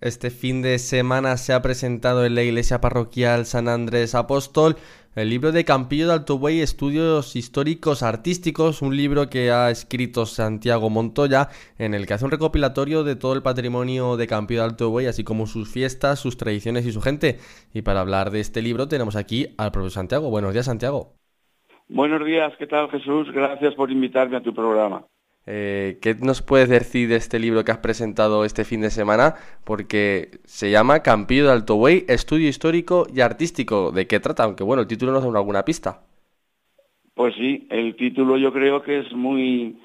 Este fin de semana se ha presentado en la iglesia parroquial San Andrés Apóstol el libro de Campillo de Alto Buey, Estudios Históricos Artísticos, un libro que ha escrito Santiago Montoya, en el que hace un recopilatorio de todo el patrimonio de Campillo de Alto Buey, así como sus fiestas, sus tradiciones y su gente. Y para hablar de este libro tenemos aquí al profesor Santiago. Buenos días, Santiago. Buenos días, ¿qué tal Jesús? Gracias por invitarme a tu programa. Eh, ¿Qué nos puedes decir de este libro que has presentado este fin de semana? Porque se llama Campillo de Alto Estudio Histórico y Artístico. ¿De qué trata? Aunque bueno, el título nos da alguna pista. Pues sí, el título yo creo que es muy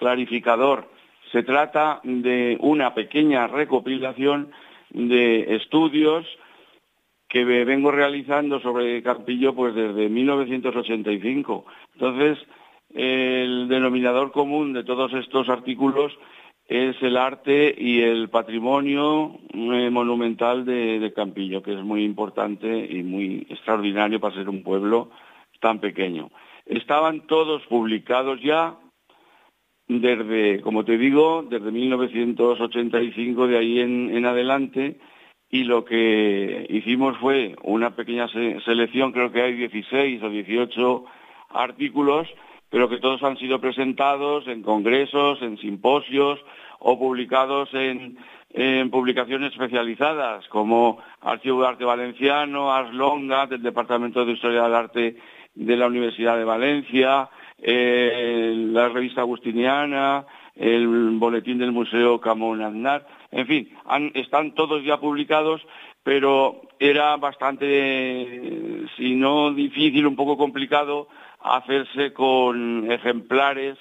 clarificador. Se trata de una pequeña recopilación de estudios que vengo realizando sobre Campillo pues desde 1985. Entonces, el denominador común de todos estos artículos es el arte y el patrimonio eh, monumental de, Campillo, que es muy importante y muy extraordinario para ser un pueblo tan pequeño. Estaban todos publicados ya desde, como te digo, desde 1985 de ahí en, adelante y lo que hicimos fue una pequeña selección, creo que hay 16 o 18 artículos pero que todos han sido presentados en congresos, en simposios o publicados en, publicaciones especializadas como Archivo de Arte Valenciano, Ars Longa, del Departamento de Historia del Arte de la Universidad de Valencia, eh, la revista Agustiniana, el boletín del Museo Camón Aznar, en fin, están todos ya publicados, pero era bastante, si no difícil, un poco complicado hacerse con ejemplares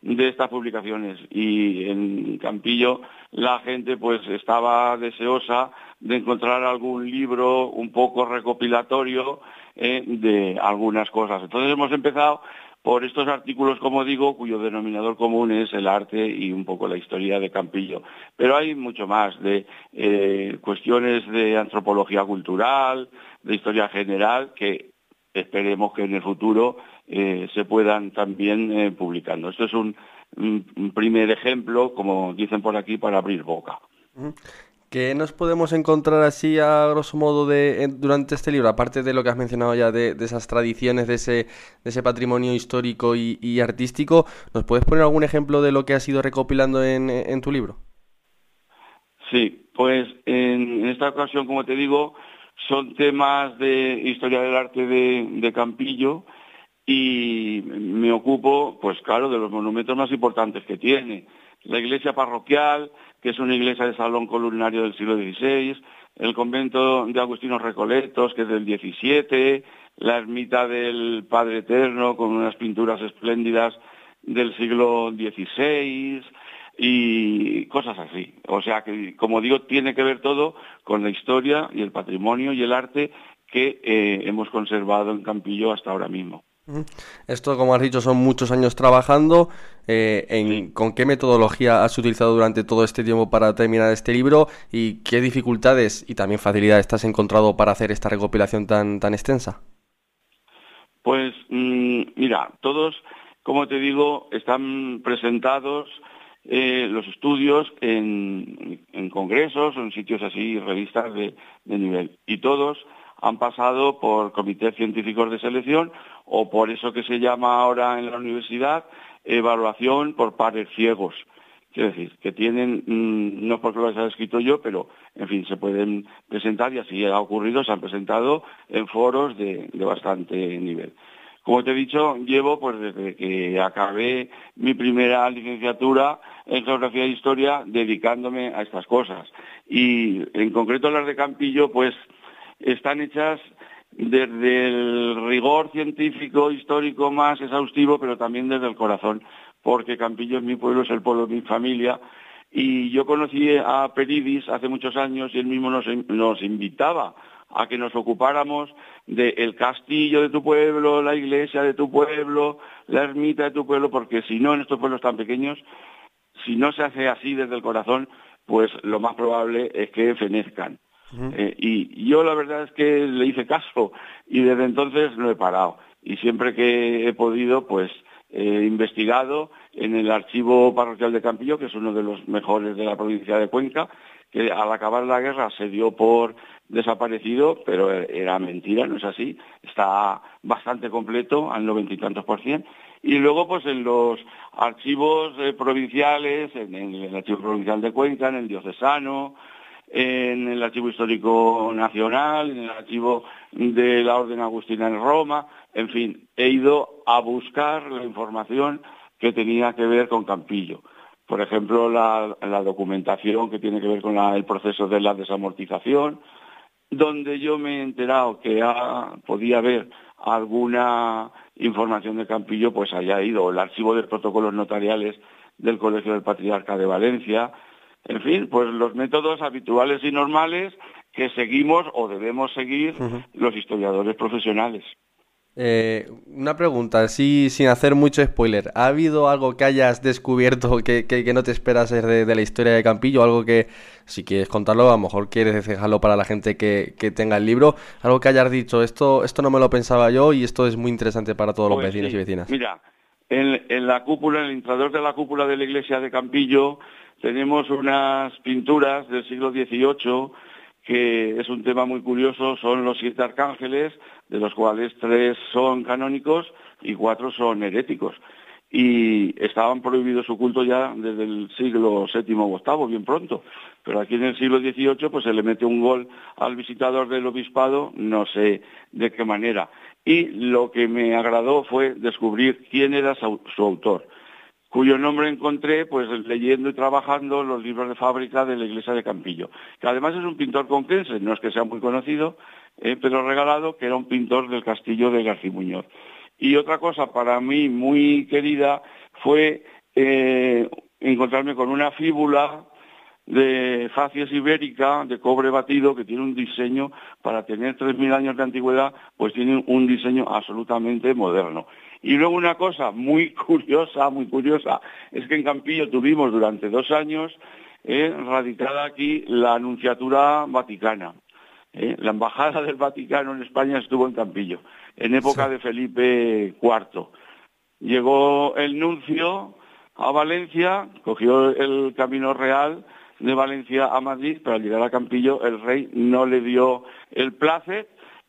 de estas publicaciones y en Campillo la gente pues estaba deseosa de encontrar algún libro un poco recopilatorio eh, de algunas cosas. Entonces hemos empezado por estos artículos, como digo, cuyo denominador común es el arte y un poco la historia de Campillo. Pero hay mucho más de eh, cuestiones de antropología cultural, de historia general, que esperemos que en el futuro eh, se puedan también eh, publicando. Esto es un, primer ejemplo, como dicen por aquí, para abrir boca. ¿Qué nos podemos encontrar así a grosso modo de, durante este libro? Aparte de lo que has mencionado ya de, esas tradiciones, de ese, de ese patrimonio histórico y, artístico, ¿nos puedes poner algún ejemplo de lo que has ido recopilando en, tu libro? Sí, pues en, esta ocasión, como te digo, son temas de historia del arte de Campillo, y me ocupo, pues claro, de los monumentos más importantes que tiene. La iglesia parroquial, que es una iglesia de salón columnario del siglo XVI, el convento de Agustinos Recoletos, que es del XVII, la ermita del Padre Eterno, con unas pinturas espléndidas del siglo XVI, y cosas así. O sea que, como digo, tiene que ver todo con la historia y el patrimonio y el arte que eh, hemos conservado en Campillo hasta ahora mismo. Esto, como has dicho, son muchos años trabajando. Eh, ¿Con qué metodología has utilizado durante todo este tiempo para terminar este libro? ¿Y qué dificultades y también facilidades has encontrado para hacer esta recopilación tan, tan extensa? Pues mm, mira, todos, como te digo, están presentados eh, los estudios en, congresos o en sitios así, revistas de nivel. Y todos han pasado por comités científicos de selección o por eso que se llama ahora en la universidad evaluación por pares ciegos. Quiero decir, que tienen, mm, no porque lo haya escrito yo, pero en fin, se pueden presentar y así ha ocurrido, se han presentado en foros de, bastante nivel. Como te he dicho, llevo pues desde que acabé mi primera licenciatura en Geografía e Historia dedicándome a estas cosas. Y en concreto las de Campillo, pues están hechas desde el rigor científico, histórico más exhaustivo, pero también desde el corazón, porque Campillo es mi pueblo, es el pueblo de mi familia, y yo conocí a Peridis hace muchos años y él mismo nos, invitaba a que nos ocupáramos del castillo de tu pueblo, la iglesia de tu pueblo, la ermita de tu pueblo, porque si no, en estos pueblos tan pequeños, si no se hace así desde el corazón, pues lo más probable es que fenezcan. Eh, y yo la verdad es que le hice caso y desde entonces no he parado. Y siempre que he podido, pues he investigado en el archivo parroquial de Campillo, que es uno de los mejores de la provincia de Cuenca, que al acabar la guerra se dio por desaparecido, pero era mentira, no es así, está bastante completo al noventa y tantos por cien. Y luego, pues en los archivos eh, provinciales, en el, Archivo Provincial de Cuenca, en el Diocesano, en el Archivo Histórico Nacional, en el Archivo de la Orden Agustina en Roma, en fin, he ido a buscar la información que tenía que ver con Campillo. Por ejemplo, la, documentación que tiene que ver con el proceso de la desamortización, donde yo me he enterado que podía haber alguna información de Campillo, pues haya ido el archivo de protocolos notariales del Colegio del Patriarca de Valencia, en fin, pues los métodos habituales y normales que seguimos o debemos seguir los historiadores profesionales. Eh, una pregunta, así sin hacer mucho spoiler. ¿Ha habido algo que hayas descubierto que, no te esperas de, de, la historia de Campillo? Algo que, si quieres contarlo, a lo mejor quieres dejarlo para la gente que, tenga el libro. Algo que hayas dicho, esto, esto no me lo pensaba yo y esto es muy interesante para todos los pues vecinos y vecinas. Mira, en, la cúpula, en el intrador de la cúpula de la iglesia de Campillo, tenemos unas pinturas del siglo XVIII que es un tema muy curioso, son los siete arcángeles, de los cuales tres son canónicos y cuatro son heréticos. Y estaban prohibidos su culto ya desde el siglo VII o VIII, bien pronto. Pero aquí en el siglo XVIII pues se le mete un gol al visitador del obispado, no sé de qué manera. Y lo que me agradó fue descubrir quién era su autor cuyo nombre encontré pues leyendo y trabajando los libros de fábrica de la iglesia de Campillo, que además es un pintor conquense, no es que sea muy conocido, eh, pero regalado que era un pintor del castillo de García Muñoz. Y otra cosa para mí muy querida fue eh, encontrarme con una fíbula de facies ibérica, de cobre batido, que tiene un diseño, para tener 3.000 años de antigüedad, pues tiene un diseño absolutamente moderno. Y luego una cosa muy curiosa, muy curiosa, es que en Campillo tuvimos durante dos años eh, radicada aquí la Anunciatura Vaticana. Eh. La Embajada del Vaticano en España estuvo en Campillo, en época de Felipe IV. Llegó el nuncio a Valencia, cogió el camino real de Valencia a Madrid, pero al llegar a Campillo el rey no le dio el place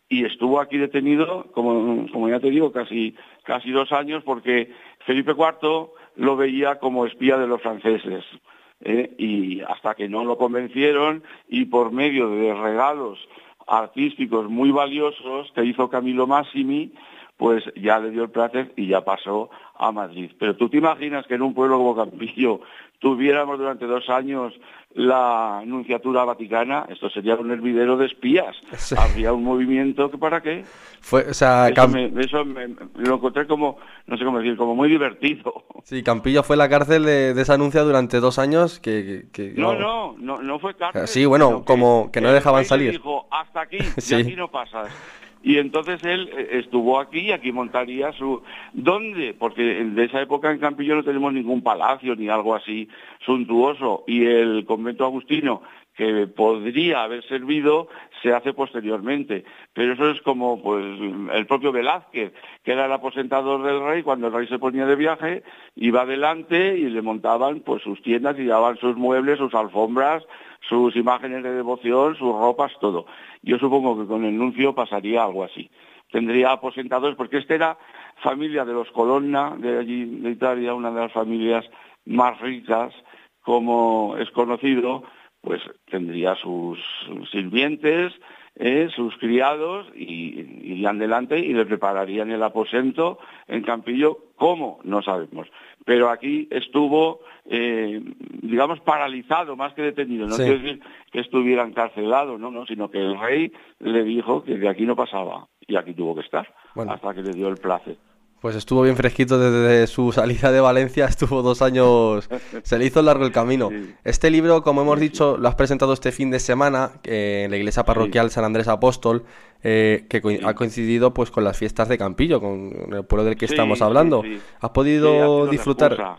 y estuvo aquí detenido, como, como ya te digo, casi, casi dos años, porque Felipe IV lo veía como espía de los franceses. ¿eh? Y hasta que no lo convencieron y por medio de regalos artísticos muy valiosos que hizo Camilo Massimi, pues ya le dio el placer y ya pasó a Madrid. Pero tú te imaginas que en un pueblo como Campillo tuviéramos durante dos años la Nunciatura Vaticana, esto sería un hervidero de espías. Habría un movimiento que para qué. Fue, o sea, eso, me, lo encontré como, no sé cómo decir, como muy divertido. Sí, Campillo fue la cárcel de, esa anuncia durante dos años que... no, no, no, no, fue cárcel. Sí, bueno, como que, no dejaban salir. Dijo, hasta aquí, y aquí no pasas. Y entonces él eh, estuvo aquí y aquí montaría su... ¿Dónde? Porque de esa época en Campillo no tenemos ningún palacio ni algo así suntuoso. Y el convento agustino que podría haber servido se hace posteriormente. Pero eso es como pues el propio Velázquez, que era el aposentador del rey, cuando el rey se ponía de viaje, iba adelante y le montaban pues sus tiendas y llevaban sus muebles, sus alfombras, sus imágenes de devoción, sus ropas, todo. Yo supongo que con el nuncio pasaría algo así. Tendría aposentadores, porque esta era familia de los Colonna, de allí de Italia, una de las familias más ricas, como es conocido, pues tendría sus sirvientes, eh, sus criados, y irían delante y le prepararían el aposento en Campillo. ¿Cómo? No sabemos. Pero aquí estuvo eh, digamos, paralizado más que detenido. No quiere decir que estuviera encarcelado, no, no, sino que el rey le dijo que de aquí no pasaba y aquí tuvo que estar hasta que le dio el placer. Pues estuvo bien fresquito desde su salida de Valencia, estuvo dos años, se le hizo largo el camino. Este libro, como hemos dicho, lo has presentado este fin de semana eh, en la iglesia parroquial San Andrés Apóstol, eh, que ha coincidido pues con las fiestas de Campillo, con el pueblo del que estamos hablando. ¿Has podido disfrutar?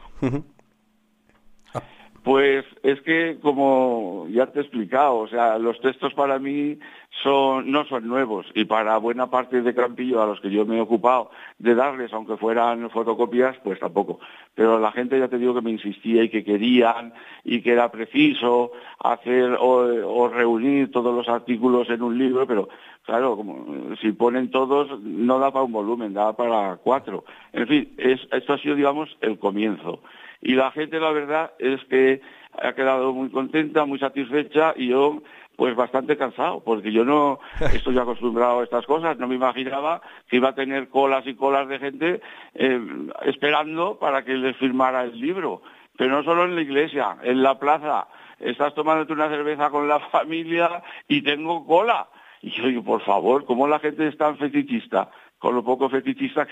Pues es que, como ya te he explicado, o sea, los textos para mí son, no son nuevos y para buena parte de Campillo a los que yo me he ocupado de darles, aunque fueran fotocopias, pues tampoco. Pero la gente ya te digo que me insistía y que querían y que era preciso hacer o, reunir todos los artículos en un libro, pero claro, como si ponen todos no da para un volumen, da para cuatro. En fin, esto ha sido, digamos, el comienzo. Y la gente, la verdad, es que ha quedado muy contenta, muy satisfecha y yo pues bastante cansado, porque yo no estoy acostumbrado a estas cosas, no me imaginaba que iba a tener colas y colas de gente eh, esperando para que les firmara el libro, pero no solo en la iglesia, en la plaza, estás tomándote una cerveza con la familia y tengo cola. Y yo digo, por favor, ¿cómo la gente es tan fetichista? Con lo poco fetichista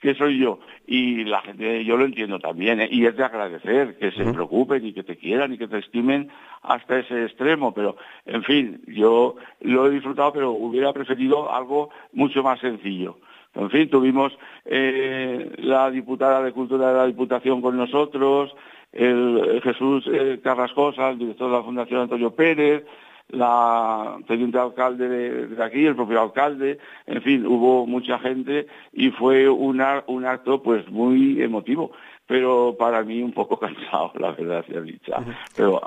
que, soy yo. Y la gente, yo lo entiendo también, ¿eh? y es de agradecer que se preocupen y que te quieran y que te estimen hasta ese extremo, pero en fin, yo lo he disfrutado, pero hubiera preferido algo mucho más sencillo. En fin, tuvimos eh, la diputada de Cultura de la Diputación con nosotros, el, Jesús eh, Carrascosa, el director de la Fundación Antonio Pérez, la teniente alcalde de, aquí, el propio alcalde, en fin, hubo mucha gente y fue un acto pues muy emotivo, pero para mí un poco cansado, la verdad sea dicha. Pero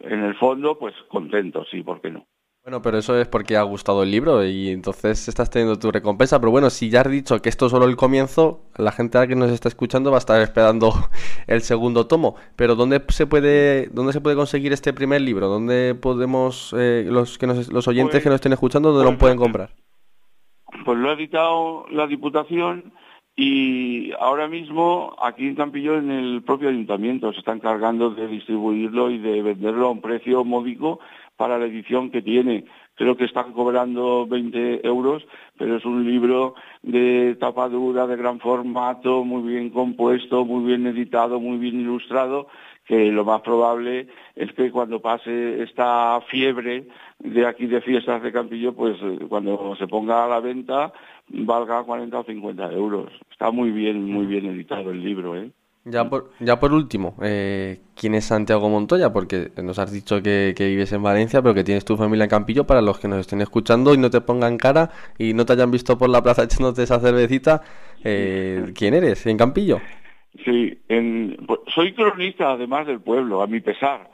en el fondo, pues contento, sí, ¿por qué no? Bueno, pero eso es porque ha gustado el libro y entonces estás teniendo tu recompensa. Pero bueno, si ya has dicho que esto es solo el comienzo, la gente que nos está escuchando va a estar esperando el segundo tomo. Pero ¿dónde se puede, dónde se puede conseguir este primer libro? ¿Dónde podemos, eh, los, que los oyentes pues que nos estén escuchando, dónde lo pues pueden comprar? Pues lo ha editado la Diputación y ahora mismo aquí en Campillo, en el propio ayuntamiento, se está encargando de distribuirlo y de venderlo a un precio módico para la edición que tiene. Creo que están cobrando 20 euros, pero es un libro de tapa dura, de gran formato, muy bien compuesto, muy bien editado, muy bien ilustrado, que lo más probable es que cuando pase esta fiebre de aquí de fiestas de Campillo, pues cuando se ponga a la venta valga 40 o 50 euros. Está muy bien, muy bien editado el libro, ¿eh? Ya por, ya por último, eh, ¿quién es Santiago Montoya? Porque nos has dicho que, vives en Valencia, pero que tienes tu familia en Campillo. Para los que nos estén escuchando y no te pongan cara y no te hayan visto por la plaza echándote esa cervecita, eh, ¿quién eres en Campillo? Sí, pues, soy cronista además del pueblo, a mi pesar,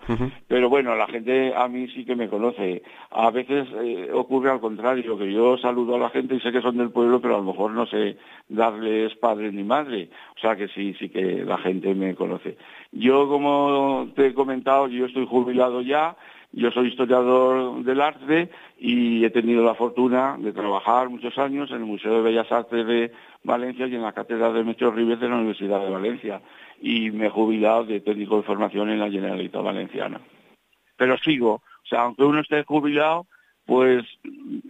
pero bueno, la gente a mí sí que me conoce. A veces eh, ocurre al contrario, que yo saludo a la gente y sé que son del pueblo, pero a lo mejor no sé darles padre ni madre. O sea que sí, sí que la gente me conoce. Yo, como te he comentado, yo estoy jubilado ya, yo soy historiador del arte y he tenido la fortuna de trabajar muchos años en el Museo de Bellas Artes de Valencia y en la Cátedra de Metro Ribes de la Universidad de Valencia. Y me he jubilado de técnico de formación en la Generalitat Valenciana. Pero sigo, o sea, aunque uno esté jubilado, pues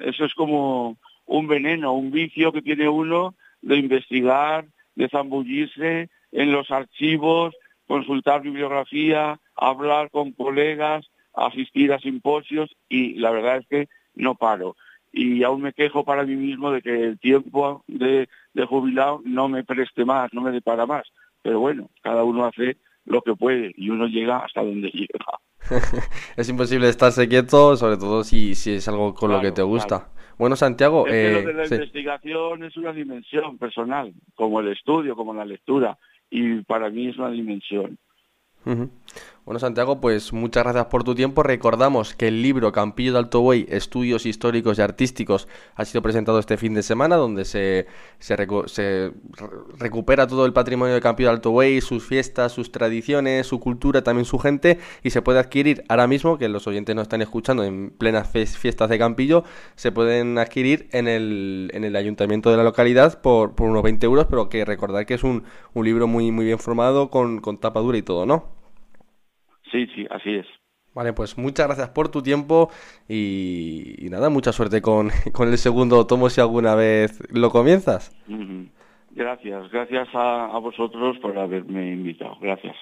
eso es como un veneno, un vicio que tiene uno de investigar, de zambullirse en los archivos, consultar bibliografía, hablar con colegas, asistir a simposios y la verdad es que no paro y aún me quejo para mí mismo de que el tiempo de, jubilado no me preste más, no me depara más. Pero bueno, cada uno hace lo que puede y uno llega hasta donde llega. es imposible estarse quieto, sobre todo si, si es algo con lo que te gusta. Bueno, Santiago... Es lo eh, de la investigación es una dimensión personal, como el estudio, como la lectura, y para mí es una dimensión. Bueno, Santiago, pues muchas gracias por tu tiempo. Recordamos que el libro Campillo de Alto Buey, Estudios Históricos y Artísticos, ha sido presentado este fin de semana, donde se, se, recupera todo el patrimonio de Campillo de Alto Buey, sus fiestas, sus tradiciones, su cultura, también su gente, y se puede adquirir ahora mismo, que los oyentes no están escuchando en plenas fiestas de Campillo, se pueden adquirir en el, en el ayuntamiento de la localidad por, unos 20 euros, pero que recordar que es un, un libro muy, bien formado, con tapa dura y todo, ¿no? Sí, sí, así es. Vale, pues muchas gracias por tu tiempo y, nada, mucha suerte con, el segundo tomo si alguna vez lo comienzas. Gracias, gracias a, a vosotros por haberme invitado. Gracias.